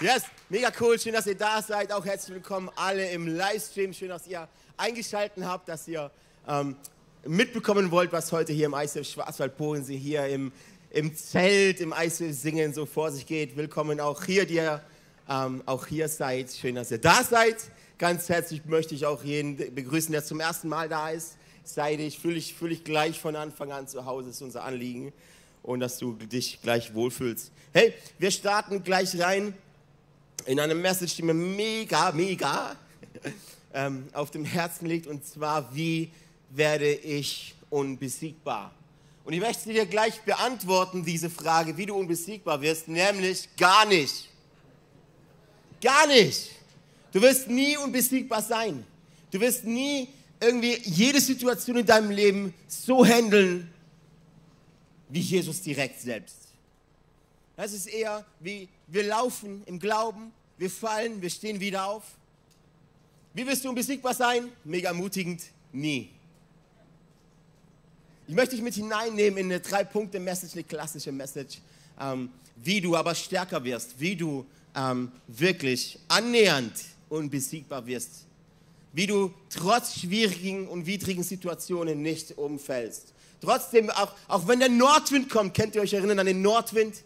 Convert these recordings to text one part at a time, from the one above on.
Yes, mega cool. Schön, dass ihr da seid. Auch herzlich willkommen alle im Livestream. Schön, dass ihr eingeschaltet habt, dass ihr ähm, mitbekommen wollt, was heute hier im ICF Schwarzwald Bodensee hier im, im Zelt, im ICF Singen so vor sich geht. Willkommen auch hier, die ihr ähm, auch hier seid. Schön, dass ihr da seid. Ganz herzlich möchte ich auch jeden begrüßen, der zum ersten Mal da ist. Sei dich, fühle dich, fühl dich gleich von Anfang an zu Hause, ist unser Anliegen. Und dass du dich gleich wohlfühlst. Hey, wir starten gleich rein in eine Message, die mir mega, mega ähm, auf dem Herzen liegt. Und zwar, wie werde ich unbesiegbar? Und ich möchte dir gleich beantworten, diese Frage, wie du unbesiegbar wirst, nämlich gar nicht. Gar nicht. Du wirst nie unbesiegbar sein. Du wirst nie irgendwie jede Situation in deinem Leben so handeln, wie Jesus direkt selbst. Das ist eher wie wir laufen im Glauben, wir fallen, wir stehen wieder auf. Wie wirst du unbesiegbar sein? Mega ermutigend, nie. Ich möchte dich mit hineinnehmen in eine Drei-Punkte-Message, eine klassische Message, ähm, wie du aber stärker wirst, wie du ähm, wirklich annähernd unbesiegbar wirst, wie du trotz schwierigen und widrigen Situationen nicht umfällst. Trotzdem, auch, auch wenn der Nordwind kommt, könnt ihr euch erinnern an den Nordwind?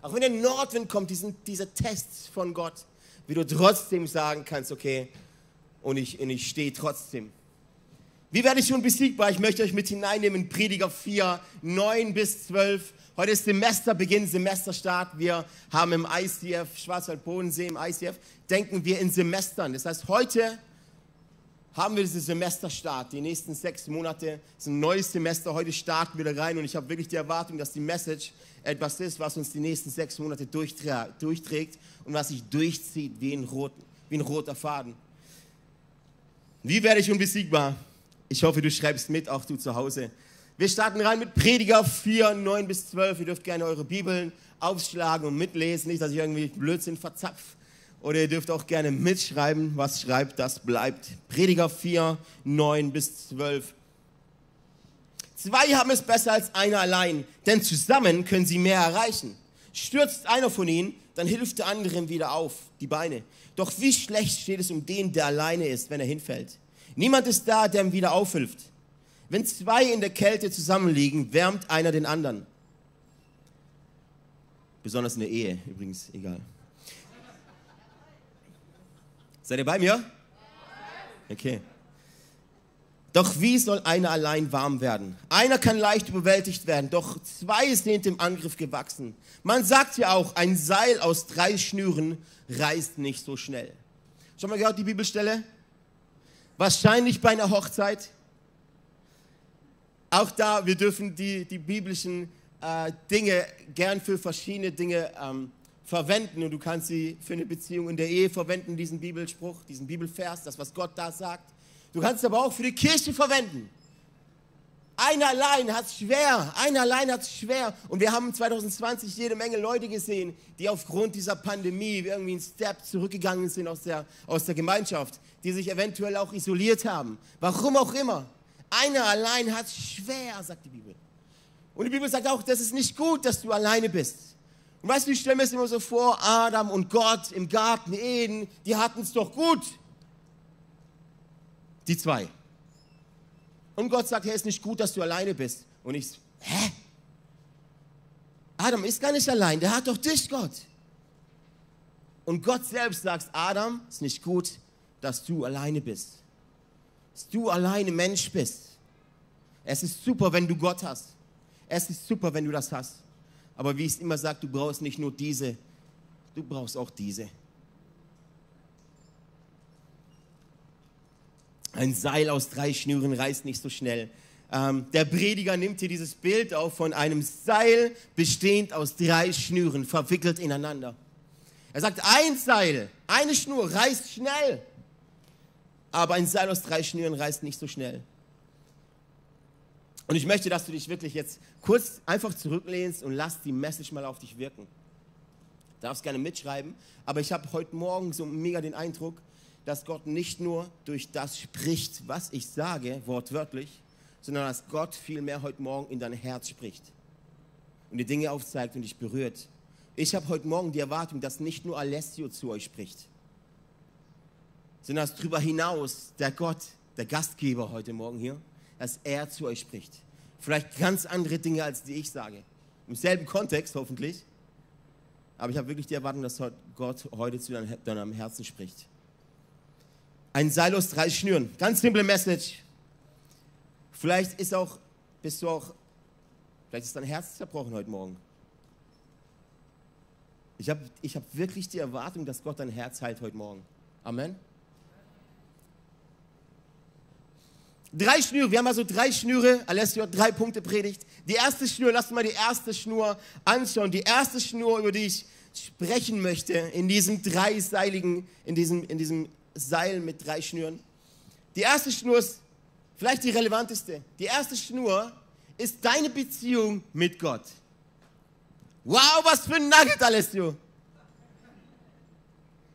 Auch wenn der Nordwind kommt, diesen, dieser Test von Gott, wie du trotzdem sagen kannst, okay, und ich, und ich stehe trotzdem. Wie werde ich unbesiegbar? Ich möchte euch mit hineinnehmen in Prediger 4, 9 bis 12. Heute ist Semesterbeginn, Semesterstart. Wir haben im ICF, Schwarzwald-Bodensee, im ICF, denken wir in Semestern. Das heißt, heute haben wir diesen Semesterstart. Die nächsten sechs Monate ist ein neues Semester. Heute starten wir da rein und ich habe wirklich die Erwartung, dass die Message etwas ist, was uns die nächsten sechs Monate durchträgt und was sich durchzieht wie ein, rot, wie ein roter Faden. Wie werde ich unbesiegbar? Ich hoffe, du schreibst mit, auch du zu Hause. Wir starten rein mit Prediger 4, 9 bis 12. Ihr dürft gerne eure Bibeln aufschlagen und mitlesen, nicht, dass ich irgendwie Blödsinn verzapf. Oder ihr dürft auch gerne mitschreiben, was schreibt, das bleibt. Prediger 4, 9 bis 12. Zwei haben es besser als einer allein, denn zusammen können sie mehr erreichen. Stürzt einer von ihnen, dann hilft der andere wieder auf, die Beine. Doch wie schlecht steht es um den, der alleine ist, wenn er hinfällt. Niemand ist da, der ihm wieder aufhilft. Wenn zwei in der Kälte zusammenliegen, wärmt einer den anderen. Besonders in der Ehe, übrigens, egal. Seid ihr bei mir? Okay. Doch wie soll einer allein warm werden? Einer kann leicht überwältigt werden, doch zwei sind dem Angriff gewachsen. Man sagt ja auch, ein Seil aus drei Schnüren reißt nicht so schnell. Schon mal gehört die Bibelstelle? Wahrscheinlich bei einer Hochzeit. Auch da, wir dürfen die, die biblischen äh, Dinge gern für verschiedene Dinge ähm, verwenden und du kannst sie für eine Beziehung in der Ehe verwenden, diesen Bibelspruch, diesen Bibelvers, das, was Gott da sagt. Du kannst aber auch für die Kirche verwenden. Einer allein hat es schwer. Einer allein hat es schwer. Und wir haben 2020 jede Menge Leute gesehen, die aufgrund dieser Pandemie irgendwie einen Step zurückgegangen sind aus der, aus der Gemeinschaft, die sich eventuell auch isoliert haben. Warum auch immer. Einer allein hat es schwer, sagt die Bibel. Und die Bibel sagt auch, das ist nicht gut, dass du alleine bist. Und weißt du, ich stelle mir es immer so vor, Adam und Gott im Garten Eden, die hatten es doch gut. Die zwei. Und Gott sagt, hey, ist nicht gut, dass du alleine bist. Und ich, hä? Adam ist gar nicht allein, der hat doch dich, Gott. Und Gott selbst sagt, Adam, ist nicht gut, dass du alleine bist. Dass du alleine Mensch bist. Es ist super, wenn du Gott hast. Es ist super, wenn du das hast. Aber wie ich es immer sage, du brauchst nicht nur diese, du brauchst auch diese. Ein Seil aus drei Schnüren reißt nicht so schnell. Ähm, der Prediger nimmt hier dieses Bild auf von einem Seil bestehend aus drei Schnüren, verwickelt ineinander. Er sagt, ein Seil, eine Schnur reißt schnell, aber ein Seil aus drei Schnüren reißt nicht so schnell. Und ich möchte, dass du dich wirklich jetzt kurz einfach zurücklehnst und lass die Message mal auf dich wirken. Du darfst gerne mitschreiben, aber ich habe heute Morgen so mega den Eindruck, dass Gott nicht nur durch das spricht, was ich sage, wortwörtlich, sondern dass Gott vielmehr heute Morgen in dein Herz spricht und die Dinge aufzeigt und dich berührt. Ich habe heute Morgen die Erwartung, dass nicht nur Alessio zu euch spricht, sondern dass darüber hinaus der Gott, der Gastgeber heute Morgen hier, dass er zu euch spricht. Vielleicht ganz andere Dinge, als die ich sage. Im selben Kontext hoffentlich. Aber ich habe wirklich die Erwartung, dass Gott heute zu deinem Herzen spricht. Ein Seil aus drei Schnüren. Ganz simple Message. Vielleicht ist auch, bist du auch, vielleicht ist dein Herz zerbrochen heute Morgen. Ich habe ich hab wirklich die Erwartung, dass Gott dein Herz heilt heute Morgen. Amen. Drei Schnüre, wir haben also drei Schnüre. Alessio hat drei Punkte predigt. Die erste Schnur, lasst mal die erste Schnur anschauen. Die erste Schnur, über die ich sprechen möchte, in diesem dreiseiligen, in diesem, in diesem Seil mit drei Schnüren. Die erste Schnur ist vielleicht die relevanteste. Die erste Schnur ist deine Beziehung mit Gott. Wow, was für ein Nugget, Alessio.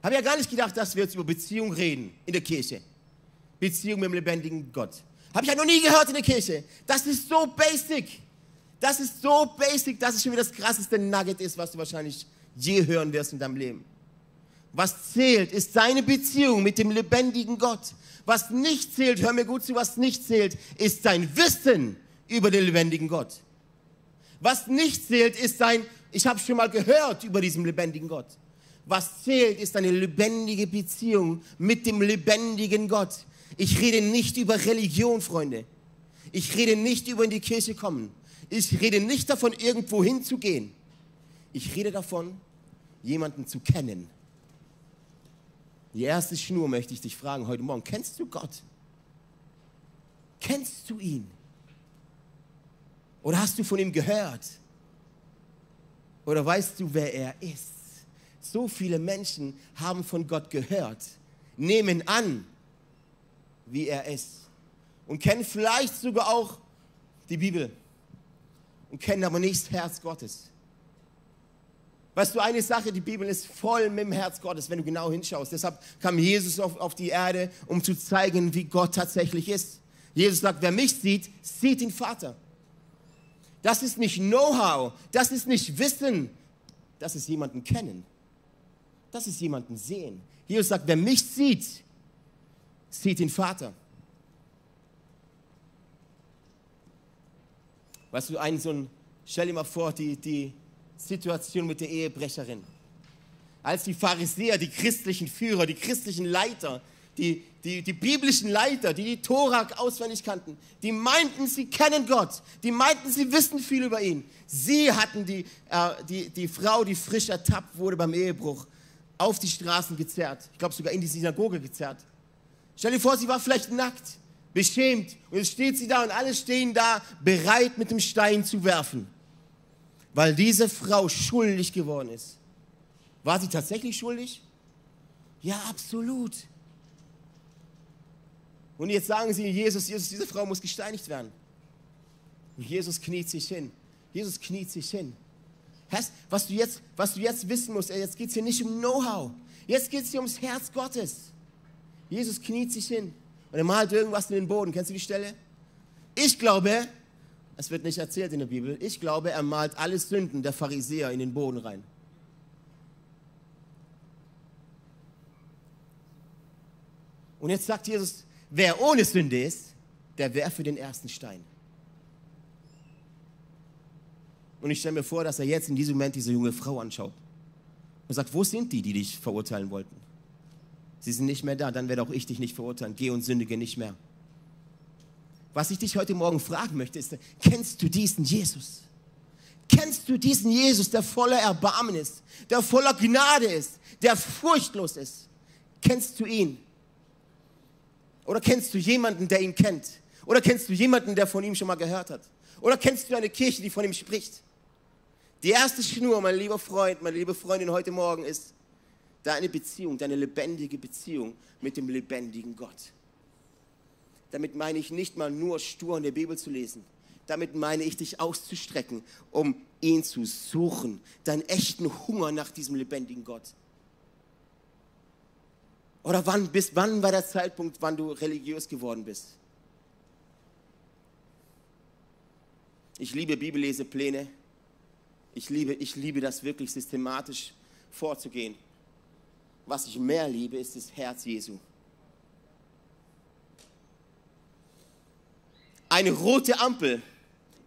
Habe ja gar nicht gedacht, dass wir jetzt über Beziehung reden in der Kirche. Beziehung mit dem lebendigen Gott. Habe ich ja noch nie gehört in der Kirche. Das ist so basic. Das ist so basic, dass es schon wieder das krasseste Nugget ist, was du wahrscheinlich je hören wirst in deinem Leben. Was zählt, ist deine Beziehung mit dem lebendigen Gott. Was nicht zählt, hör mir gut zu, was nicht zählt, ist dein Wissen über den lebendigen Gott. Was nicht zählt, ist dein, ich habe schon mal gehört über diesen lebendigen Gott. Was zählt, ist eine lebendige Beziehung mit dem lebendigen Gott. Ich rede nicht über Religion, Freunde. Ich rede nicht über in die Kirche kommen. Ich rede nicht davon, irgendwo hinzugehen. Ich rede davon, jemanden zu kennen. Die erste Schnur möchte ich dich fragen heute Morgen. Kennst du Gott? Kennst du ihn? Oder hast du von ihm gehört? Oder weißt du, wer er ist? So viele Menschen haben von Gott gehört, nehmen an, wie er ist und kennen vielleicht sogar auch die Bibel und kennen aber nicht das Herz Gottes. Weißt du, eine Sache, die Bibel ist voll mit dem Herz Gottes, wenn du genau hinschaust. Deshalb kam Jesus auf, auf die Erde, um zu zeigen, wie Gott tatsächlich ist. Jesus sagt, wer mich sieht, sieht den Vater. Das ist nicht Know-how, das ist nicht Wissen, das ist jemanden kennen. Das ist jemanden sehen. Jesus sagt, wer mich sieht, sieht den Vater. Weißt du, einen so ein, stell dir mal vor, die, die Situation mit der Ehebrecherin. Als die Pharisäer, die christlichen Führer, die christlichen Leiter, die, die, die biblischen Leiter, die die Tora auswendig kannten, die meinten, sie kennen Gott, die meinten, sie wissen viel über ihn. Sie hatten die, äh, die, die Frau, die frisch ertappt wurde beim Ehebruch, auf die Straßen gezerrt. Ich glaube sogar in die Synagoge gezerrt. Stell dir vor, sie war vielleicht nackt, beschämt und jetzt steht sie da und alle stehen da, bereit mit dem Stein zu werfen, weil diese Frau schuldig geworden ist. War sie tatsächlich schuldig? Ja, absolut. Und jetzt sagen sie, Jesus, Jesus, diese Frau muss gesteinigt werden. Und Jesus kniet sich hin. Jesus kniet sich hin. Was du jetzt, was du jetzt wissen musst, jetzt geht es hier nicht um Know-how. Jetzt geht es hier ums Herz Gottes. Jesus kniet sich hin und er malt irgendwas in den Boden. Kennst du die Stelle? Ich glaube, es wird nicht erzählt in der Bibel, ich glaube, er malt alle Sünden der Pharisäer in den Boden rein. Und jetzt sagt Jesus, wer ohne Sünde ist, der werfe den ersten Stein. Und ich stelle mir vor, dass er jetzt in diesem Moment diese junge Frau anschaut und sagt, wo sind die, die dich verurteilen wollten? Sie sind nicht mehr da, dann werde auch ich dich nicht verurteilen. Geh und sündige nicht mehr. Was ich dich heute Morgen fragen möchte, ist, kennst du diesen Jesus? Kennst du diesen Jesus, der voller Erbarmen ist, der voller Gnade ist, der furchtlos ist? Kennst du ihn? Oder kennst du jemanden, der ihn kennt? Oder kennst du jemanden, der von ihm schon mal gehört hat? Oder kennst du eine Kirche, die von ihm spricht? Die erste Schnur, mein lieber Freund, meine liebe Freundin heute Morgen ist deine Beziehung, deine lebendige Beziehung mit dem lebendigen Gott. Damit meine ich nicht mal nur stur in der Bibel zu lesen. Damit meine ich dich auszustrecken, um ihn zu suchen, deinen echten Hunger nach diesem lebendigen Gott. Oder wann, bis wann war der Zeitpunkt, wann du religiös geworden bist? Ich liebe Bibellesepläne. Ich liebe, ich liebe das wirklich systematisch vorzugehen. Was ich mehr liebe, ist das Herz Jesu. Eine rote Ampel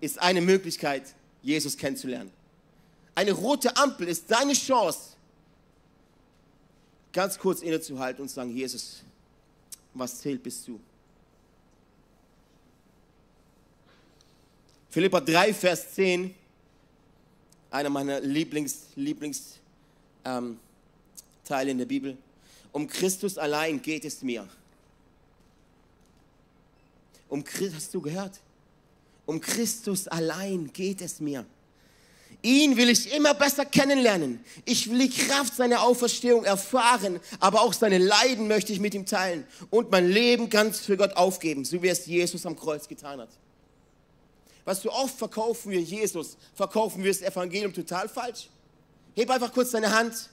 ist eine Möglichkeit, Jesus kennenzulernen. Eine rote Ampel ist deine Chance, ganz kurz innezuhalten und zu sagen, Jesus, was zählt bist du? Philippa 3, Vers 10, einer meiner Lieblings, Lieblings ähm, Teile in der Bibel. Um Christus allein geht es mir. Um Christus, hast du gehört? Um Christus allein geht es mir. Ihn will ich immer besser kennenlernen. Ich will die Kraft seiner Auferstehung erfahren, aber auch seine Leiden möchte ich mit ihm teilen und mein Leben ganz für Gott aufgeben, so wie es Jesus am Kreuz getan hat. Was du oft verkaufen wir Jesus, verkaufen wir das Evangelium total falsch. Heb einfach kurz deine Hand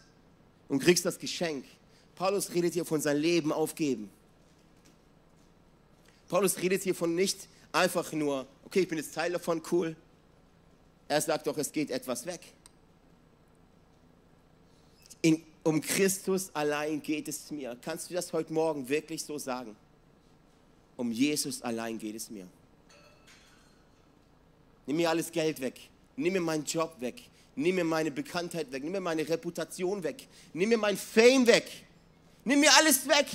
und kriegst das Geschenk. Paulus redet hier von seinem Leben aufgeben. Paulus redet hier von nicht einfach nur, okay, ich bin jetzt Teil davon, cool. Er sagt doch, es geht etwas weg. In, um Christus allein geht es mir. Kannst du das heute Morgen wirklich so sagen? Um Jesus allein geht es mir. Nimm mir alles Geld weg. Nimm mir meinen Job weg. Nimm mir meine Bekanntheit weg. Nimm mir meine Reputation weg. Nimm mir mein Fame weg. Nimm mir alles weg.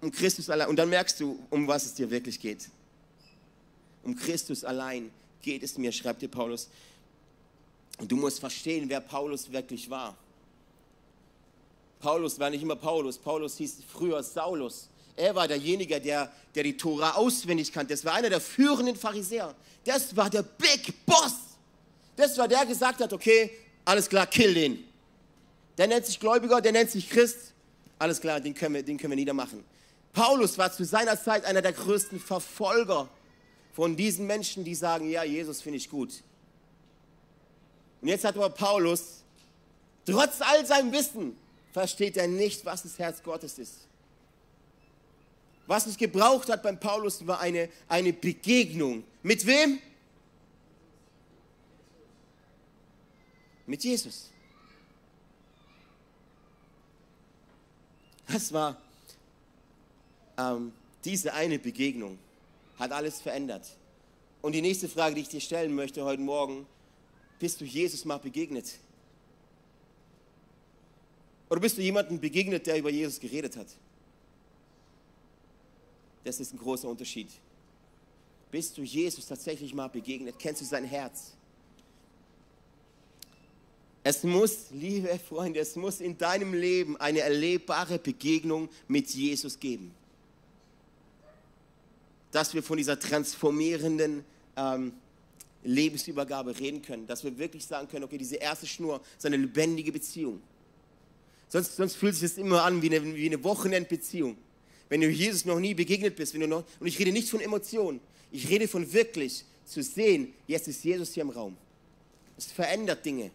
Um Christus allein. Und dann merkst du, um was es dir wirklich geht. Um Christus allein geht es mir, schreibt dir Paulus. Und du musst verstehen, wer Paulus wirklich war. Paulus war nicht immer Paulus. Paulus hieß früher Saulus. Er war derjenige, der, der die Tora auswendig kannte. Das war einer der führenden Pharisäer. Das war der Big Boss. Das war der, der gesagt hat, okay, alles klar, kill den. Der nennt sich Gläubiger, der nennt sich Christ. Alles klar, den können wir, den können wir niedermachen. Paulus war zu seiner Zeit einer der größten Verfolger von diesen Menschen, die sagen, ja, Jesus finde ich gut. Und jetzt hat aber Paulus, trotz all seinem Wissen, versteht er nicht, was das Herz Gottes ist. Was es gebraucht hat beim Paulus war eine, eine Begegnung. Mit wem? Mit Jesus. Das war ähm, diese eine Begegnung, hat alles verändert. Und die nächste Frage, die ich dir stellen möchte heute Morgen, bist du Jesus mal begegnet? Oder bist du jemandem begegnet, der über Jesus geredet hat? Das ist ein großer Unterschied. Bist du Jesus tatsächlich mal begegnet? Kennst du sein Herz? Es muss, liebe Freunde, es muss in deinem Leben eine erlebbare Begegnung mit Jesus geben. Dass wir von dieser transformierenden ähm, Lebensübergabe reden können. Dass wir wirklich sagen können, okay, diese erste Schnur ist eine lebendige Beziehung. Sonst, sonst fühlt sich das immer an wie eine, wie eine Wochenendbeziehung. Wenn du Jesus noch nie begegnet bist, wenn du noch, und ich rede nicht von Emotionen, ich rede von wirklich zu sehen, jetzt ist Jesus hier im Raum. Es verändert Dinge.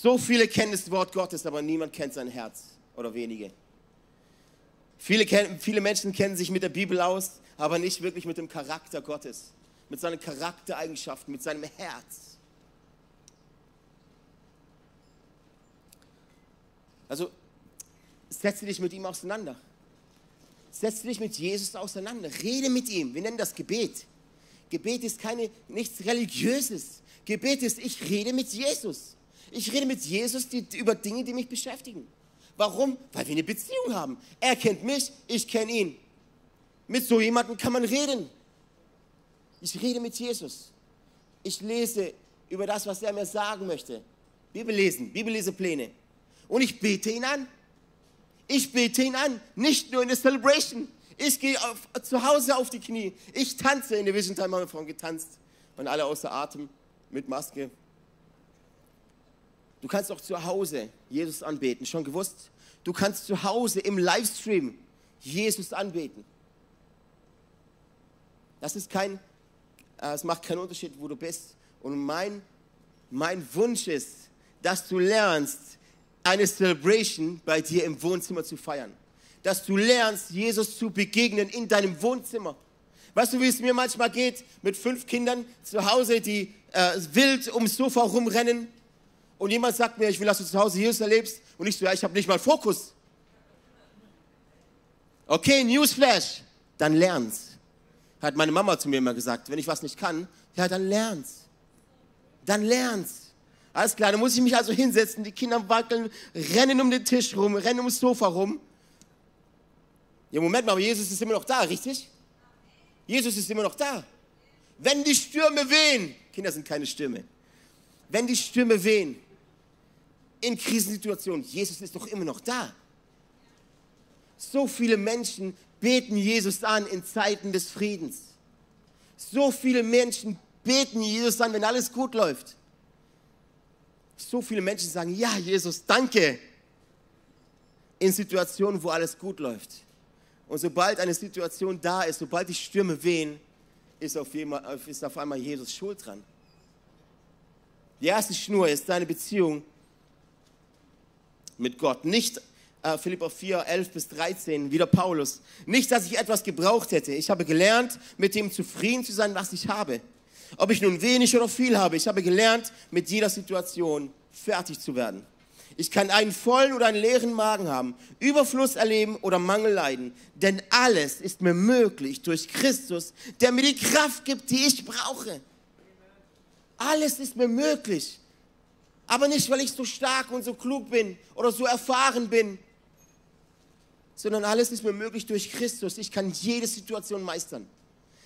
So viele kennen das Wort Gottes, aber niemand kennt sein Herz oder wenige. Viele, viele Menschen kennen sich mit der Bibel aus, aber nicht wirklich mit dem Charakter Gottes, mit seinen Charaktereigenschaften, mit seinem Herz. Also setze dich mit ihm auseinander. Setze dich mit Jesus auseinander. Rede mit ihm. Wir nennen das Gebet. Gebet ist keine, nichts Religiöses. Gebet ist, ich rede mit Jesus. Ich rede mit Jesus die, über Dinge, die mich beschäftigen. Warum? Weil wir eine Beziehung haben. Er kennt mich, ich kenne ihn. Mit so jemandem kann man reden. Ich rede mit Jesus. Ich lese über das, was er mir sagen möchte. Bibel lesen, Bibellesepläne. Und ich bete ihn an. Ich bete ihn an, nicht nur in der Celebration. Ich gehe auf, zu Hause auf die Knie. Ich tanze. In der Vision Time haben wir vorhin getanzt. Und alle außer Atem, mit Maske. Du kannst auch zu Hause Jesus anbeten. Schon gewusst? Du kannst zu Hause im Livestream Jesus anbeten. Das ist kein, äh, es macht keinen Unterschied, wo du bist. Und mein, mein Wunsch ist, dass du lernst, eine Celebration bei dir im Wohnzimmer zu feiern. Dass du lernst, Jesus zu begegnen in deinem Wohnzimmer. Weißt du, wie es mir manchmal geht mit fünf Kindern zu Hause, die äh, wild ums Sofa rumrennen und jemand sagt mir, ich will, dass du zu Hause Jesus erlebst und ich so, ja, ich habe nicht mal Fokus. Okay, Newsflash, dann lern's. Hat meine Mama zu mir immer gesagt, wenn ich was nicht kann, ja, dann lern's. Dann lern's. Alles klar, dann muss ich mich also hinsetzen, die Kinder wackeln, rennen um den Tisch rum, rennen ums Sofa rum. Ja, Moment mal, aber Jesus ist immer noch da, richtig? Jesus ist immer noch da. Wenn die Stürme wehen, Kinder sind keine Stürme, wenn die Stürme wehen in Krisensituationen, Jesus ist doch immer noch da. So viele Menschen beten Jesus an in Zeiten des Friedens. So viele Menschen beten Jesus an, wenn alles gut läuft. So viele Menschen sagen, ja, Jesus, danke. In Situationen, wo alles gut läuft. Und sobald eine Situation da ist, sobald die Stürme wehen, ist auf, einmal, ist auf einmal Jesus schuld dran. Die erste Schnur ist deine Beziehung mit Gott. Nicht äh, Philippa 4, 11 bis 13, wieder Paulus. Nicht, dass ich etwas gebraucht hätte. Ich habe gelernt, mit dem zufrieden zu sein, was ich habe. Ob ich nun wenig oder viel habe, ich habe gelernt, mit jeder Situation fertig zu werden. Ich kann einen vollen oder einen leeren Magen haben, Überfluss erleben oder Mangel leiden. Denn alles ist mir möglich durch Christus, der mir die Kraft gibt, die ich brauche. Alles ist mir möglich. Aber nicht, weil ich so stark und so klug bin oder so erfahren bin, sondern alles ist mir möglich durch Christus. Ich kann jede Situation meistern.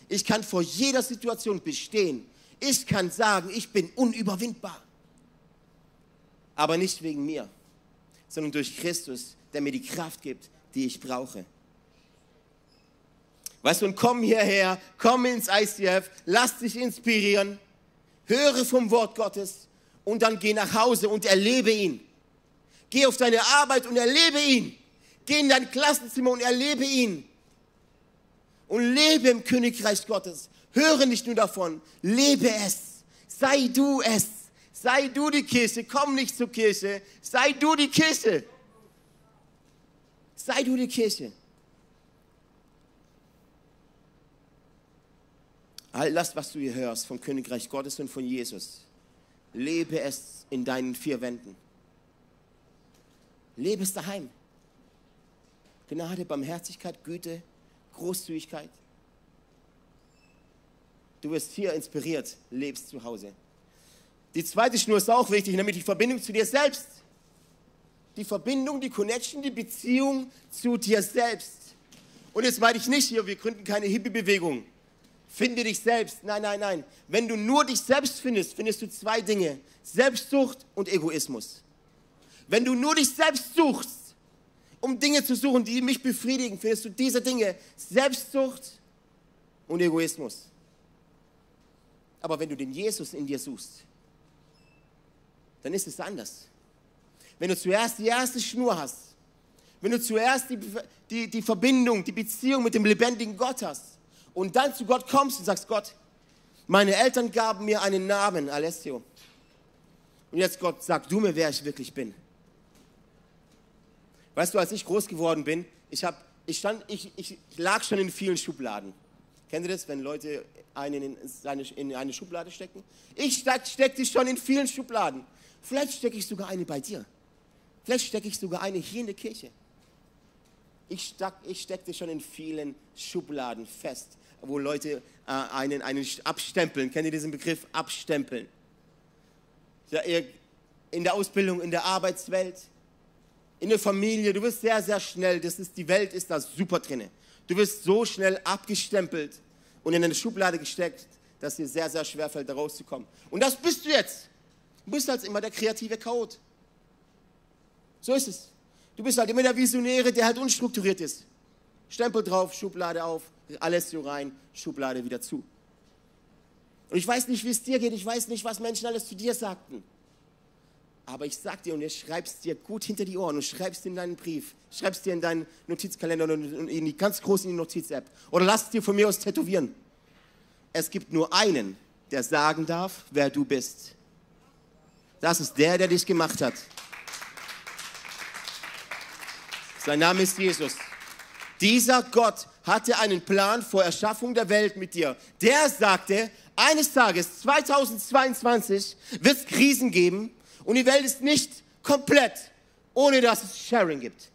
Ich kann vor jeder Situation bestehen. Ich kann sagen, ich bin unüberwindbar aber nicht wegen mir, sondern durch Christus, der mir die Kraft gibt, die ich brauche. Weißt du, und komm hierher, komm ins ICF, lass dich inspirieren, höre vom Wort Gottes und dann geh nach Hause und erlebe ihn. Geh auf deine Arbeit und erlebe ihn. Geh in dein Klassenzimmer und erlebe ihn. Und lebe im Königreich Gottes. Höre nicht nur davon, lebe es. Sei du es. Sei du die Kirche, komm nicht zur Kirche. Sei du die Kirche. Sei du die Kirche. All das, was du hier hörst vom Königreich Gottes und von Jesus, lebe es in deinen vier Wänden. Lebe es daheim. Gnade, Barmherzigkeit, Güte, Großzügigkeit. Du wirst hier inspiriert, lebst zu Hause. Die zweite Schnur ist auch wichtig, nämlich die Verbindung zu dir selbst. Die Verbindung, die Connection, die Beziehung zu dir selbst. Und jetzt meine ich nicht hier, wir gründen keine Hippie-Bewegung. Finde dich selbst. Nein, nein, nein. Wenn du nur dich selbst findest, findest du zwei Dinge. Selbstsucht und Egoismus. Wenn du nur dich selbst suchst, um Dinge zu suchen, die mich befriedigen, findest du diese Dinge. Selbstsucht und Egoismus. Aber wenn du den Jesus in dir suchst, dann ist es anders. Wenn du zuerst die erste Schnur hast, wenn du zuerst die, die, die Verbindung, die Beziehung mit dem lebendigen Gott hast und dann zu Gott kommst und sagst, Gott, meine Eltern gaben mir einen Namen, Alessio. Und jetzt Gott, sag du mir, wer ich wirklich bin. Weißt du, als ich groß geworden bin, ich, hab, ich, stand, ich, ich lag schon in vielen Schubladen. Kennt ihr das, wenn Leute einen in, seine, in eine Schublade stecken? Ich steckte schon in vielen Schubladen. Vielleicht stecke ich sogar eine bei dir. Vielleicht stecke ich sogar eine hier in der Kirche. Ich, steck, ich steckte schon in vielen Schubladen fest, wo Leute äh, einen, einen abstempeln. Kennt ihr diesen Begriff? Abstempeln. Ja, in der Ausbildung, in der Arbeitswelt, in der Familie, du wirst sehr, sehr schnell, das ist, die Welt ist da super drinne. Du wirst so schnell abgestempelt und in eine Schublade gesteckt, dass dir sehr, sehr schwer fällt, da rauszukommen. Und das bist du jetzt. Du bist halt immer der kreative Chaot. So ist es. Du bist halt immer der Visionäre, der halt unstrukturiert ist. Stempel drauf, Schublade auf, alles so rein, Schublade wieder zu. Und ich weiß nicht, wie es dir geht, ich weiß nicht, was Menschen alles zu dir sagten. Aber ich sag dir und ihr schreibst dir gut hinter die Ohren und schreibst in deinen Brief, schreibst dir in deinen Notizkalender und in die ganz groß in die Notiz-App. Oder lass es dir von mir aus tätowieren. Es gibt nur einen, der sagen darf, wer du bist. Das ist der, der dich gemacht hat. Sein Name ist Jesus. Dieser Gott hatte einen Plan vor Erschaffung der Welt mit dir. Der sagte, eines Tages, 2022, wird es Krisen geben und die Welt ist nicht komplett, ohne dass es Sharing gibt.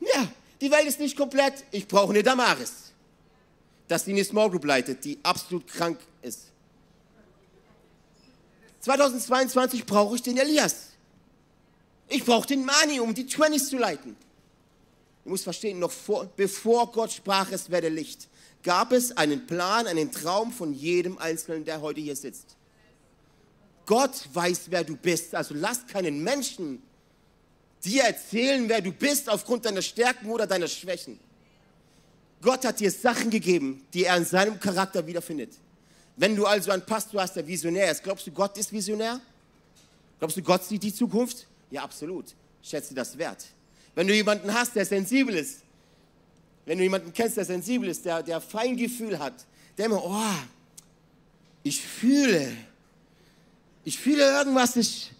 Ja, die Welt ist nicht komplett. Ich brauche eine Damaris, dass die eine Small Group leitet, die absolut krank ist. 2022 brauche ich den Elias. Ich brauche den Mani, um die 20s zu leiten. Du musst verstehen, noch vor, bevor Gott sprach, es werde Licht, gab es einen Plan, einen Traum von jedem Einzelnen, der heute hier sitzt. Gott weiß, wer du bist. Also lass keinen Menschen dir erzählen, wer du bist, aufgrund deiner Stärken oder deiner Schwächen. Gott hat dir Sachen gegeben, die er in seinem Charakter wiederfindet. Wenn du also einen Pastor hast, der visionär ist, glaubst du, Gott ist visionär? Glaubst du, Gott sieht die Zukunft? Ja, absolut. Schätze das wert. Wenn du jemanden hast, der sensibel ist, wenn du jemanden kennst, der sensibel ist, der, der Feingefühl hat, der immer, oh, ich fühle, ich fühle irgendwas, ist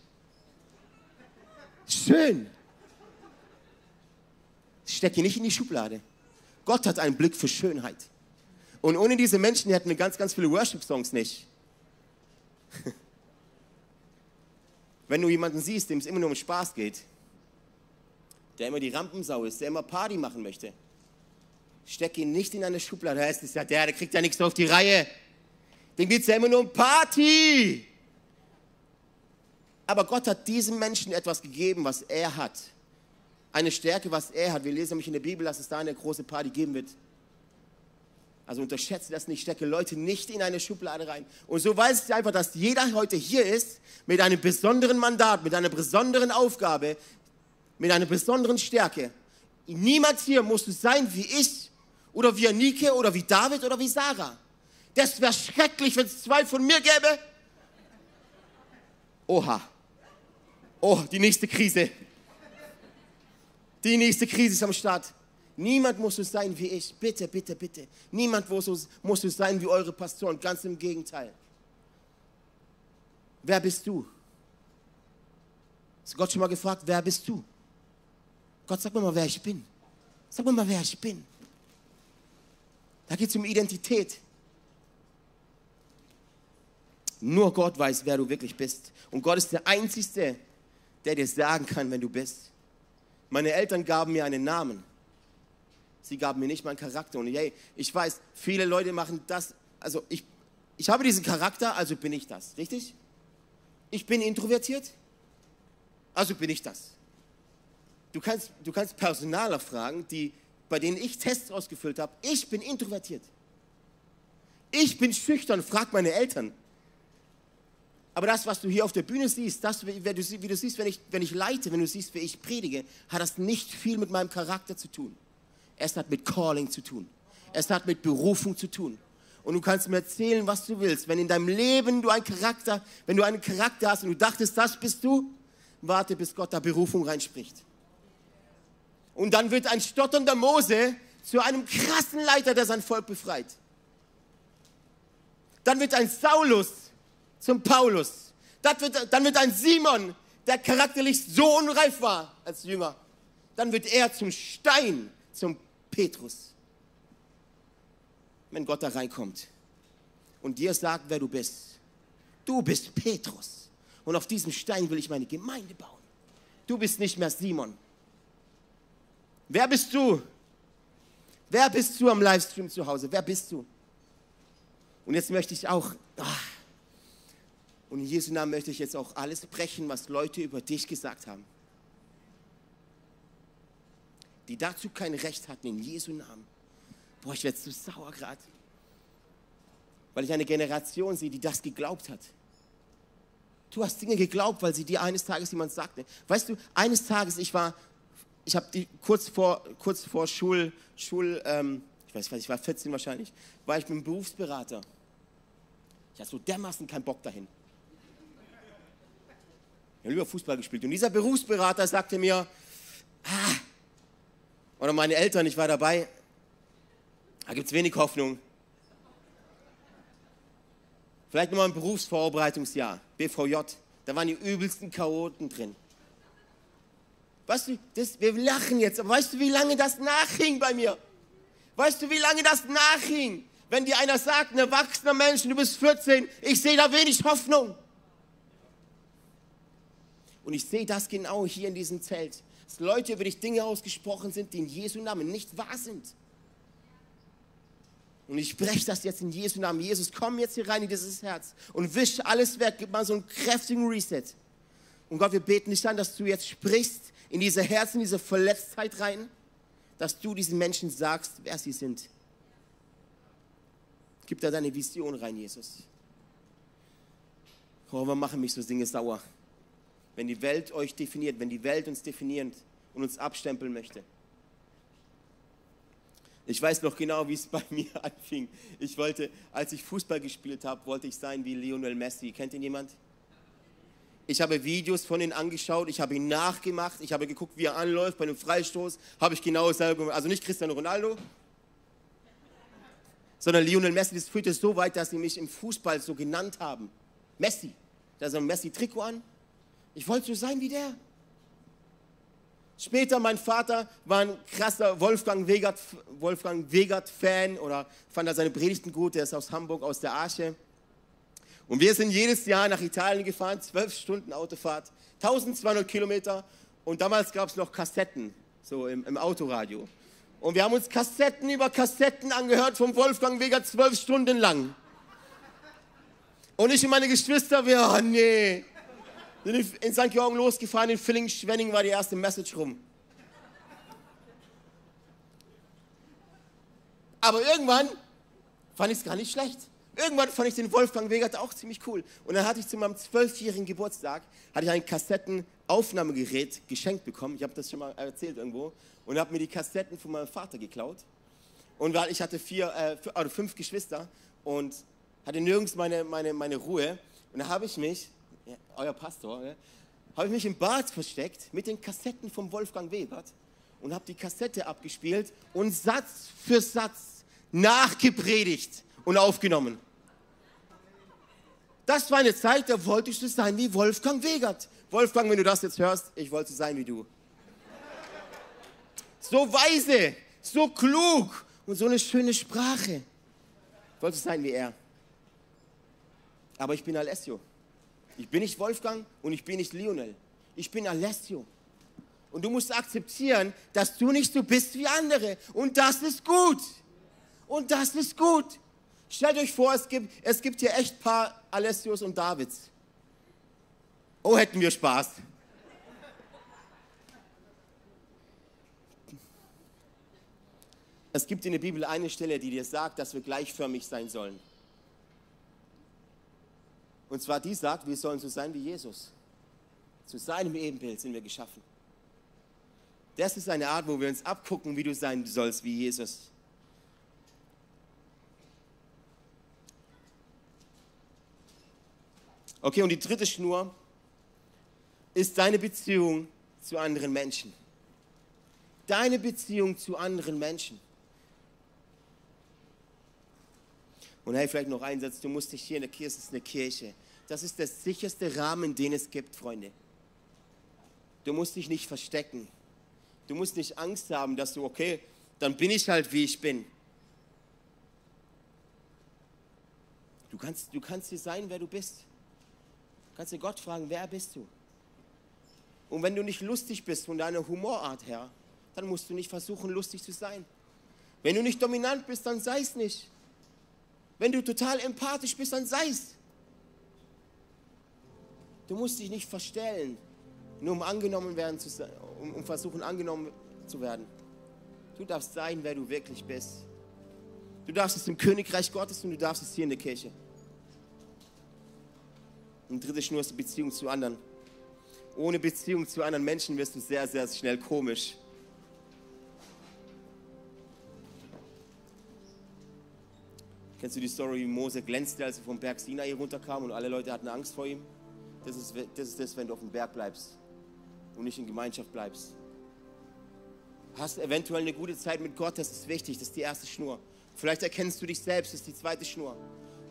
schön. Stecke nicht in die Schublade. Gott hat einen Blick für Schönheit. Und ohne diese Menschen hätten wir ganz, ganz viele Worship-Songs nicht. Wenn du jemanden siehst, dem es immer nur um Spaß geht, der immer die Rampensau ist, der immer Party machen möchte, steck ihn nicht in eine Schublade. Da heißt es ja, der, der kriegt ja nichts auf die Reihe. Dem geht es ja immer nur um Party. Aber Gott hat diesem Menschen etwas gegeben, was er hat. Eine Stärke, was er hat. Wir lesen nämlich in der Bibel, dass es da eine große Party geben wird. Also unterschätze das nicht, stecke Leute nicht in eine Schublade rein. Und so weiß ich einfach, dass jeder heute hier ist mit einem besonderen Mandat, mit einer besonderen Aufgabe, mit einer besonderen Stärke. Niemand hier muss sein wie ich oder wie Nike oder wie David oder wie Sarah. Das wäre schrecklich, wenn es zwei von mir gäbe. Oha. Oh, die nächste Krise. Die nächste Krise ist am Start. Niemand muss so sein wie ich. Bitte, bitte, bitte. Niemand muss so, sein wie eure Pastoren. Ganz im Gegenteil. Wer bist du? Hast Gott schon mal gefragt, wer bist du? Gott, sag mir mal, wer ich bin. Sag mir mal, wer ich bin. Da geht es um Identität. Nur Gott weiß, wer du wirklich bist. Und Gott ist der Einzige, der dir sagen kann, wenn du bist. Meine Eltern gaben mir einen Namen. Sie gaben mir nicht meinen Charakter. Und hey, ich weiß, viele Leute machen das. Also ich, ich habe diesen Charakter, also bin ich das. Richtig? Ich bin introvertiert, also bin ich das. Du kannst, du kannst Personaler fragen, die, bei denen ich Tests ausgefüllt habe. Ich bin introvertiert. Ich bin schüchtern, frag meine Eltern. Aber das, was du hier auf der Bühne siehst, das, wie du, wie du siehst, wenn ich, wenn ich leite, wenn du siehst, wie ich predige, hat das nicht viel mit meinem Charakter zu tun. Es hat mit Calling zu tun. Es hat mit Berufung zu tun. Und du kannst mir erzählen, was du willst. Wenn in deinem Leben du einen Charakter, wenn du einen Charakter hast und du dachtest, das bist du, warte, bis Gott da Berufung reinspricht. Und dann wird ein stotternder Mose zu einem krassen Leiter, der sein Volk befreit. Dann wird ein Saulus zum Paulus. Wird, dann wird ein Simon, der charakterlich so unreif war als Jünger. Dann wird er zum Stein, zum Petrus. Wenn Gott da reinkommt und dir sagt, wer du bist. Du bist Petrus. Und auf diesem Stein will ich meine Gemeinde bauen. Du bist nicht mehr Simon. Wer bist du? Wer bist du am Livestream zu Hause? Wer bist du? Und jetzt möchte ich auch, ach, und in Jesu Namen möchte ich jetzt auch alles brechen, was Leute über dich gesagt haben. Die dazu kein Recht hatten, in Jesu Namen. Boah, ich werde zu sauer gerade. Weil ich eine Generation sehe, die das geglaubt hat. Du hast Dinge geglaubt, weil sie dir eines Tages jemand sagte. Weißt du, eines Tages, ich war ich habe kurz vor, kurz vor Schul, Schul ähm, ich weiß, ich war 14 wahrscheinlich, war ich mit einem Berufsberater. Ich hatte so dermaßen keinen Bock dahin. Ich habe lieber Fußball gespielt. Und dieser Berufsberater sagte mir, ah, oder meine Eltern, ich war dabei, da gibt es wenig Hoffnung. Vielleicht nochmal ein Berufsvorbereitungsjahr, BVJ. Da waren die übelsten Chaoten drin. Weißt du, das, wir lachen jetzt, aber weißt du, wie lange das nachhing bei mir? Weißt du, wie lange das nachhing? Wenn dir einer sagt, ein erwachsener Mensch, du bist 14, ich sehe da wenig Hoffnung. Und ich sehe das genau hier in diesem Zelt. Dass Leute über dich Dinge ausgesprochen sind, die in Jesu Namen nicht wahr sind. Und ich spreche das jetzt in Jesu Namen. Jesus, komm jetzt hier rein in dieses Herz und wisch alles weg. Gib mal so einen kräftigen Reset. Und Gott, wir beten dich an, dass du jetzt sprichst in diese Herzen, in diese Verletztheit rein, dass du diesen Menschen sagst, wer sie sind. Gib da deine Vision rein, Jesus. Oh, warum machen mich so Dinge sauer? Wenn die Welt euch definiert, wenn die Welt uns definiert und uns abstempeln möchte. Ich weiß noch genau, wie es bei mir anfing. Ich wollte, als ich Fußball gespielt habe, wollte ich sein wie Lionel Messi. Kennt ihn jemand? Ich habe Videos von ihm angeschaut, ich habe ihn nachgemacht, ich habe geguckt, wie er anläuft bei einem Freistoß, habe ich genau dasselbe gemacht. Also nicht Cristiano Ronaldo, sondern Lionel Messi. Das führte so weit, dass sie mich im Fußball so genannt haben. Messi. Da ist ein Messi-Trikot an. Ich wollte so sein wie der. Später, mein Vater war ein krasser Wolfgang Wegert, Wolfgang Wegert Fan oder fand er seine Predigten gut. Der ist aus Hamburg, aus der Arche. Und wir sind jedes Jahr nach Italien gefahren, zwölf Stunden Autofahrt, 1200 Kilometer. Und damals gab es noch Kassetten, so im, im, Autoradio. Und wir haben uns Kassetten über Kassetten angehört vom Wolfgang Wegert zwölf Stunden lang. Und ich und meine Geschwister, wir, oh nee, sind in St. Georgen losgefahren, in Villingen-Schwenning war die erste Message rum. Aber irgendwann fand ich es gar nicht schlecht. Irgendwann fand ich den Wolfgang Wegert auch ziemlich cool. Und dann hatte ich zu meinem zwölfjährigen Geburtstag hatte ich ein Kassettenaufnahmegerät geschenkt bekommen. Ich habe das schon mal erzählt irgendwo. Und habe mir die Kassetten von meinem Vater geklaut. Und weil ich hatte vier, äh, oder fünf Geschwister und hatte nirgends meine, meine, meine Ruhe. Und da habe ich mich ja, euer Pastor, ja, habe ich mich im Bad versteckt mit den Kassetten vom Wolfgang Webert und habe die Kassette abgespielt und Satz für Satz nachgepredigt und aufgenommen. Das war eine Zeit, da wollte ich so sein wie Wolfgang Wegert. Wolfgang, wenn du das jetzt hörst, ich wollte so sein wie du. So weise, so klug und so eine schöne Sprache. Ich wollte so sein wie er. Aber ich bin Alessio. Ich bin nicht Wolfgang und ich bin nicht Lionel. Ich bin Alessio. Und du musst akzeptieren, dass du nicht so bist wie andere. Und das ist gut. Und das ist gut. Stellt euch vor, es gibt, es gibt hier echt paar Alessios und Davids. Oh, hätten wir Spaß. Es gibt in der Bibel eine Stelle, die dir sagt, dass wir gleichförmig sein sollen. Und zwar die sagt, wir sollen so sein wie Jesus. Zu seinem Ebenbild sind wir geschaffen. Das ist eine Art, wo wir uns abgucken, wie du sein sollst wie Jesus. Okay, und die dritte Schnur ist deine Beziehung zu anderen Menschen. Deine Beziehung zu anderen Menschen. Und hey, vielleicht noch ein Satz, du musst dich hier in der Kirche, es ist eine Kirche. Das ist der sicherste Rahmen, den es gibt, Freunde. Du musst dich nicht verstecken. Du musst nicht Angst haben, dass du, okay, dann bin ich halt, wie ich bin. Du kannst, du kannst dir sein, wer du bist. Du kannst dir Gott fragen, wer bist du? Und wenn du nicht lustig bist von deiner Humorart her, dann musst du nicht versuchen, lustig zu sein. Wenn du nicht dominant bist, dann sei es nicht. Wenn du total empathisch bist, dann sei es. Du musst dich nicht verstellen, nur um angenommen werden zu sein, um, um versuchen angenommen zu werden. Du darfst sein, wer du wirklich bist. Du darfst es im Königreich Gottes und du darfst es hier in der Kirche. Und dritte Schnur ist die Beziehung zu anderen. Ohne Beziehung zu anderen Menschen wirst du sehr, sehr schnell komisch. Kennst du die Story, wie Mose glänzte, als er vom Berg Sinai runterkam und alle Leute hatten Angst vor ihm? Das ist, das ist das, wenn du auf dem Berg bleibst und nicht in Gemeinschaft bleibst. Hast eventuell eine gute Zeit mit Gott, das ist wichtig, das ist die erste Schnur. Vielleicht erkennst du dich selbst, das ist die zweite Schnur.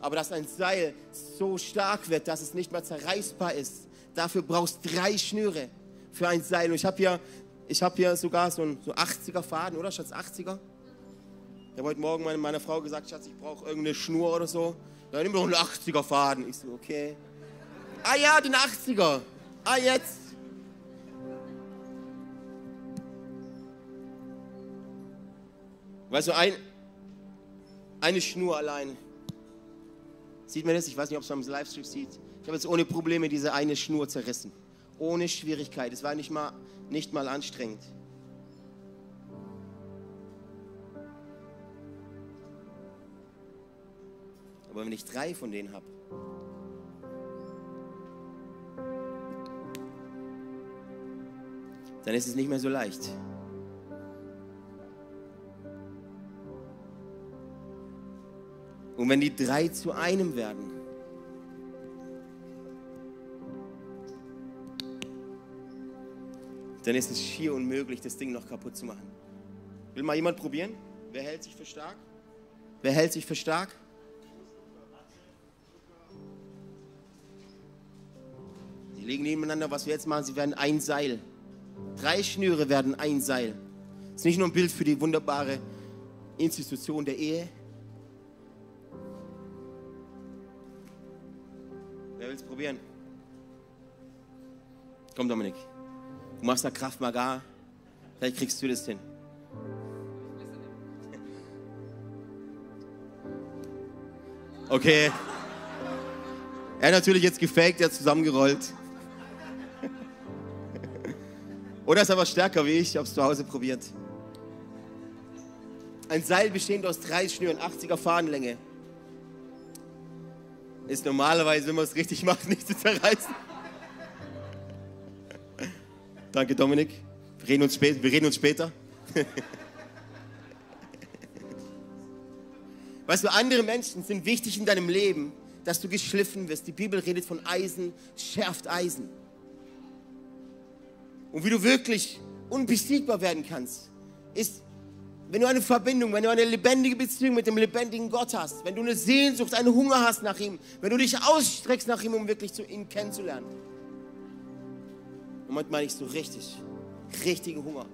Aber dass ein Seil so stark wird, dass es nicht mehr zerreißbar ist, dafür brauchst du drei Schnüre für ein Seil. Und ich habe hier habe hier sogar so einen so 80er Faden, oder Schatz, 80er? Ich habe heute Morgen meine, meiner Frau gesagt, Schatz, ich brauche irgendeine Schnur oder so. Dann nimm doch einen 80er Faden. Ich so, okay. Ah ja, den 80er. Ah, jetzt. Weißt du, ein, eine Schnur allein. Sieht man das? Ich weiß nicht, ob es am Livestream sieht. Ich habe jetzt ohne Probleme diese eine Schnur zerrissen. Ohne Schwierigkeit. Es war nicht mal, nicht mal anstrengend. Aber wenn ich drei von denen habe, dann ist es nicht mehr so leicht. Und wenn die drei zu einem werden, dann ist es schier unmöglich, das Ding noch kaputt zu machen. Will mal jemand probieren? Wer hält sich für stark? Wer hält sich für stark? Sie liegen nebeneinander, was wir jetzt machen, sie werden ein Seil. Drei Schnüre werden ein Seil. Das ist nicht nur ein Bild für die wunderbare Institution der Ehe. Wer will es probieren? Komm, Dominik. Du machst da Kraft Maga. Vielleicht kriegst du das hin. Okay. Er hat natürlich jetzt gefaked, er hat zusammengerollt. Oder ist aber stärker wie ich, ich habe es zu Hause probiert. Ein Seil bestehend aus drei Schnüren, 80er Fahnenlänge. Ist normalerweise, wenn man es richtig macht, nicht zu zerreißen. Danke, Dominik. Wir reden uns, spät, wir reden uns später. weißt du, andere Menschen sind wichtig in deinem Leben, dass du geschliffen wirst. Die Bibel redet von Eisen, schärft Eisen. Und wie du wirklich unbesiegbar werden kannst, ist, wenn du eine Verbindung, wenn du eine lebendige Beziehung mit dem lebendigen Gott hast, wenn du eine Sehnsucht, einen Hunger hast nach ihm, wenn du dich ausstreckst nach ihm, um wirklich zu, ihn kennenzulernen. Und manchmal meine ich so richtig, richtigen Hunger.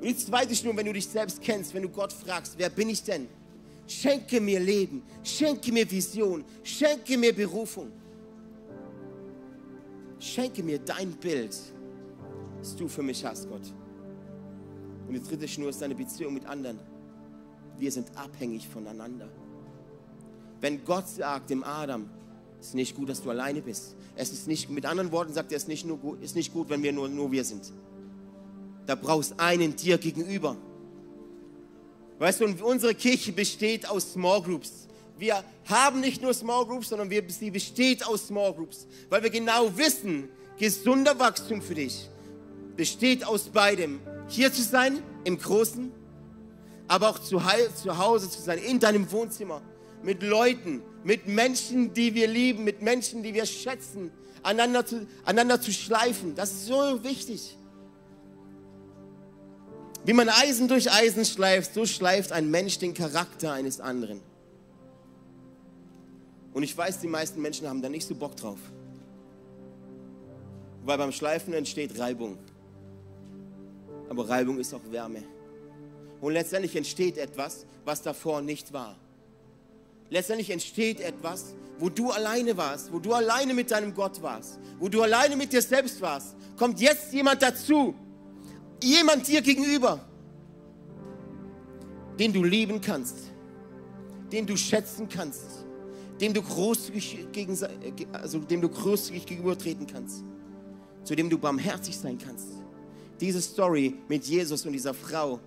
Und die zweite Schnur, wenn du dich selbst kennst, wenn du Gott fragst, wer bin ich denn? Schenke mir Leben, schenke mir Vision, schenke mir Berufung. Schenke mir dein Bild, das du für mich hast, Gott. Und die dritte Schnur ist deine Beziehung mit anderen. Wir sind abhängig voneinander. Wenn Gott sagt dem Adam, es ist nicht gut, dass du alleine bist. Es ist nicht, mit anderen Worten sagt er, es ist nicht, nur gut, ist nicht gut, wenn wir nur, nur wir sind. Da brauchst einen dir gegenüber. Weißt du, unsere Kirche besteht aus Small Groups. Wir haben nicht nur Small Groups, sondern wir, sie besteht aus Small Groups, weil wir genau wissen, gesunder Wachstum für dich besteht aus beidem. Hier zu sein, im Großen, aber auch zu, zu Hause zu sein, in deinem Wohnzimmer, mit Leuten, mit Menschen, die wir lieben, mit Menschen, die wir schätzen, einander zu, einander zu schleifen. Das ist so wichtig. Wie man Eisen durch Eisen schleift, so schleift ein Mensch den Charakter eines anderen. Und ich weiß, die meisten Menschen haben da nicht so Bock drauf. Weil beim Schleifen entsteht Reibung. Aber Reibung ist auch Wärme. Und letztendlich entsteht etwas, was davor nicht war. Letztendlich entsteht etwas, wo du alleine warst, wo du alleine mit deinem Gott warst, wo du alleine mit dir selbst warst. Kommt jetzt jemand dazu, jemand dir gegenüber, den du lieben kannst, den du schätzen kannst, dem du großzügig, gegen, also dem du großzügig gegenübertreten kannst, zu dem du barmherzig sein kannst. Diese Story mit Jesus und dieser Frau,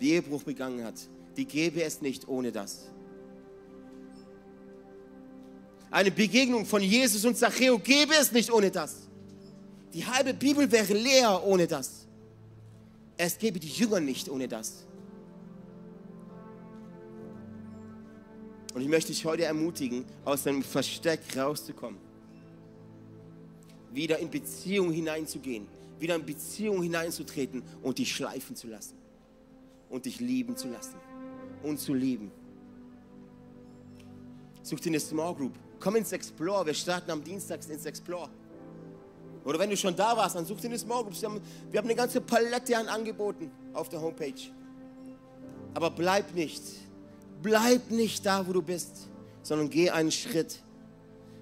die Ehebruch begangen hat, die gäbe es nicht ohne das. Eine Begegnung von Jesus und Zachäu gäbe es nicht ohne das. Die halbe Bibel wäre leer ohne das. Es gäbe die Jünger nicht ohne das. Und ich möchte dich heute ermutigen, aus deinem Versteck rauszukommen. Wieder in Beziehung hineinzugehen. Wieder in Beziehung hineinzutreten und dich schleifen zu lassen. Und dich lieben zu lassen. Und zu lieben. Such dir eine Small Group Komm ins Explore. Wir starten am Dienstag ins Explore. Oder wenn du schon da warst, dann such dir eine Small Group. Wir haben, wir haben eine ganze Palette an Angeboten auf der Homepage. Aber bleib nicht, bleib nicht da, wo du bist, sondern geh einen Schritt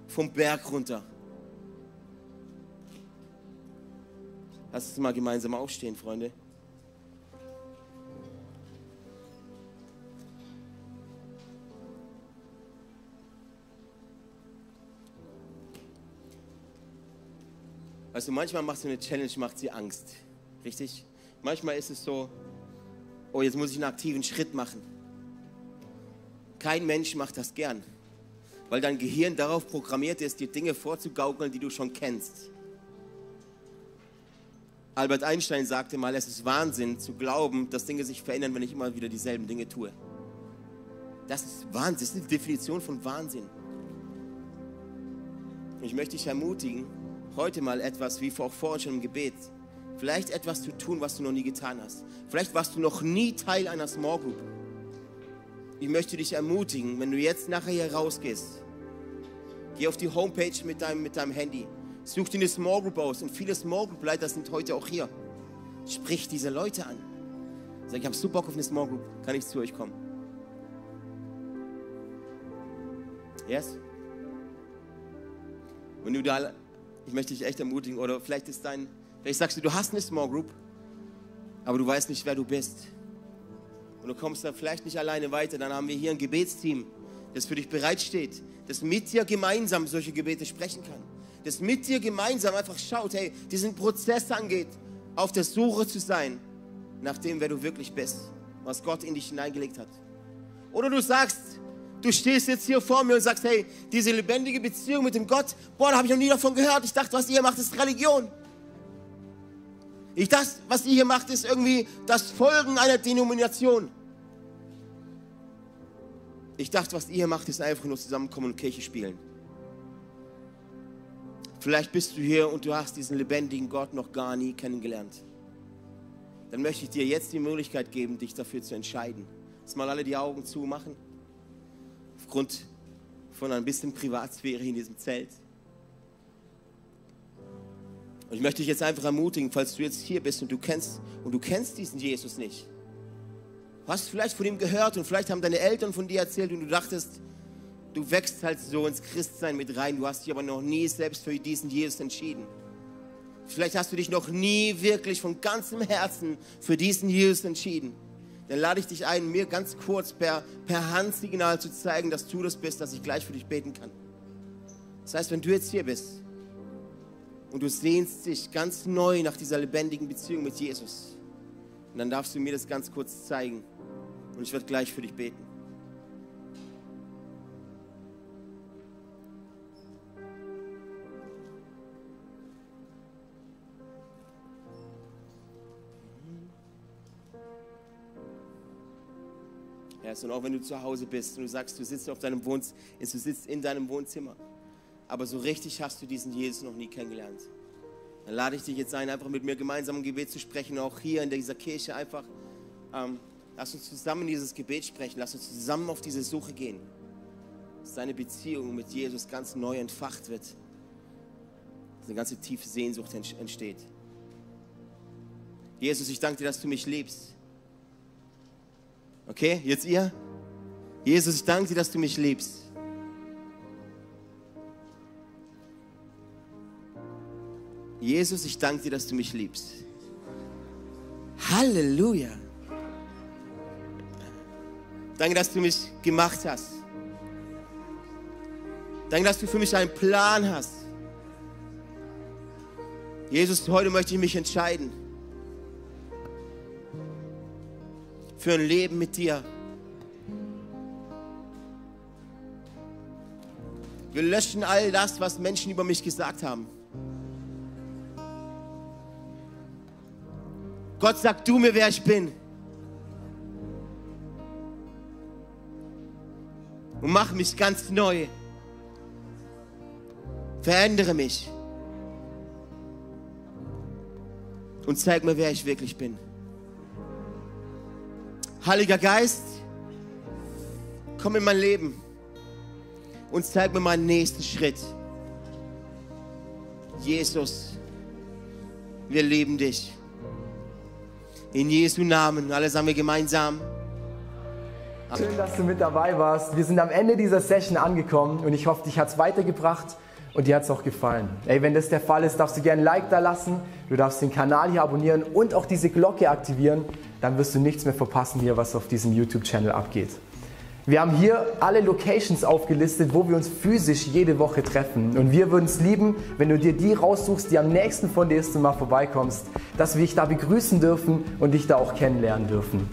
vom Berg runter. Lass uns mal gemeinsam aufstehen, Freunde. Also manchmal machst du eine Challenge, macht sie Angst. Richtig? Manchmal ist es so, oh, jetzt muss ich einen aktiven Schritt machen. Kein Mensch macht das gern, weil dein Gehirn darauf programmiert ist, dir Dinge vorzugaukeln, die du schon kennst. Albert Einstein sagte mal, es ist Wahnsinn zu glauben, dass Dinge sich verändern, wenn ich immer wieder dieselben Dinge tue. Das ist Wahnsinn, das ist die Definition von Wahnsinn. Ich möchte dich ermutigen, heute mal etwas, wie auch vorhin schon im Gebet, vielleicht etwas zu tun, was du noch nie getan hast. Vielleicht warst du noch nie Teil einer Small Group. Ich möchte dich ermutigen, wenn du jetzt nachher hier rausgehst, geh auf die Homepage mit deinem, mit deinem Handy, such dir eine Small Group aus und viele Small Group Leiter sind heute auch hier. Sprich diese Leute an. Sag, ich habe so Bock auf eine Small Group, kann ich zu euch kommen? Yes? Wenn du da ich möchte dich echt ermutigen. Oder vielleicht ist dein, vielleicht sagst du, du hast eine Small Group, aber du weißt nicht, wer du bist. Und du kommst da vielleicht nicht alleine weiter. Dann haben wir hier ein Gebetsteam, das für dich bereitsteht, das mit dir gemeinsam solche Gebete sprechen kann. Das mit dir gemeinsam einfach schaut, hey, diesen Prozess angeht, auf der Suche zu sein nach dem, wer du wirklich bist, was Gott in dich hineingelegt hat. Oder du sagst, Du stehst jetzt hier vor mir und sagst, hey, diese lebendige Beziehung mit dem Gott, boah, da habe ich noch nie davon gehört. Ich dachte, was ihr macht, ist Religion. Ich dachte, was ihr hier macht, ist irgendwie das Folgen einer Denomination. Ich dachte, was ihr hier macht, ist einfach nur zusammenkommen und Kirche spielen. Vielleicht bist du hier und du hast diesen lebendigen Gott noch gar nie kennengelernt. Dann möchte ich dir jetzt die Möglichkeit geben, dich dafür zu entscheiden. Lass mal alle die Augen zumachen aufgrund von ein bisschen Privatsphäre in diesem Zelt. Und ich möchte dich jetzt einfach ermutigen, falls du jetzt hier bist und du kennst und du kennst diesen Jesus nicht. Du hast vielleicht von ihm gehört und vielleicht haben deine Eltern von dir erzählt und du dachtest, du wächst halt so ins Christsein mit rein, du hast dich aber noch nie selbst für diesen Jesus entschieden. Vielleicht hast du dich noch nie wirklich von ganzem Herzen für diesen Jesus entschieden dann lade ich dich ein, mir ganz kurz per, per Handsignal zu zeigen, dass du das bist, dass ich gleich für dich beten kann. Das heißt, wenn du jetzt hier bist und du sehnst dich ganz neu nach dieser lebendigen Beziehung mit Jesus, dann darfst du mir das ganz kurz zeigen und ich werde gleich für dich beten. Yes, und auch wenn du zu Hause bist und du sagst, du sitzt auf deinem Wohnzimmer, du sitzt in deinem Wohnzimmer, aber so richtig hast du diesen Jesus noch nie kennengelernt. Dann lade ich dich jetzt ein, einfach mit mir gemeinsam ein Gebet zu sprechen, auch hier in dieser Kirche einfach. Ähm, lass uns zusammen dieses Gebet sprechen, lass uns zusammen auf diese Suche gehen, dass deine Beziehung mit Jesus ganz neu entfacht wird, dass eine ganze tiefe Sehnsucht entsteht. Jesus, ich danke dir, dass du mich liebst. Okay, jetzt ihr? Jesus, ich danke dir, dass du mich liebst. Jesus, ich danke dir, dass du mich liebst. Halleluja. Danke, dass du mich gemacht hast. Danke, dass du für mich einen Plan hast. Jesus, heute möchte ich mich entscheiden. Für ein Leben mit dir. Wir löschen all das, was Menschen über mich gesagt haben. Gott, sag du mir, wer ich bin. Und mach mich ganz neu. Verändere mich. Und zeig mir, wer ich wirklich bin. Heiliger Geist, komm in mein Leben und zeig mir meinen nächsten Schritt. Jesus, Wir lieben dich. In Jesu Namen. Alle sagen wir gemeinsam. Schön, dass du mit dabei warst. Wir sind am Ende dieser Session angekommen und ich hoffe, dich hat es weitergebracht und dir hat es auch gefallen. Ey, wenn das der Fall ist, darfst du gerne ein Like da lassen, du darfst den Kanal hier abonnieren und auch diese Glocke aktivieren. Dann wirst du nichts mehr verpassen hier, was auf diesem YouTube-Channel abgeht. Wir haben hier alle Locations aufgelistet, wo wir uns physisch jede Woche treffen. Und wir würden es lieben, wenn du dir die raussuchst, die am nächsten von dir ist und mal vorbeikommst, dass wir dich da begrüßen dürfen und dich da auch kennenlernen dürfen.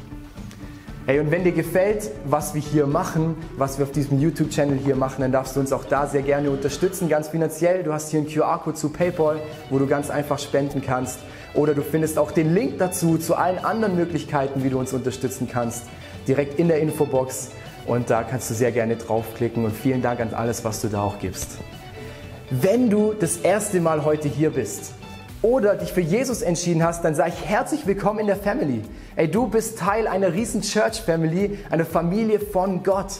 Hey, und wenn dir gefällt, was wir hier machen, was wir auf diesem YouTube-Channel hier machen, dann darfst du uns auch da sehr gerne unterstützen, ganz finanziell. Du hast hier einen QR-Code zu PayPal, wo du ganz einfach spenden kannst. Oder du findest auch den Link dazu, zu allen anderen Möglichkeiten, wie du uns unterstützen kannst, direkt in der Infobox. Und da kannst du sehr gerne draufklicken. Und vielen Dank an alles, was du da auch gibst. Wenn du das erste Mal heute hier bist, oder dich für Jesus entschieden hast, dann sage ich herzlich willkommen in der Family. Ey, du bist Teil einer riesen Church Family, eine Familie von Gott.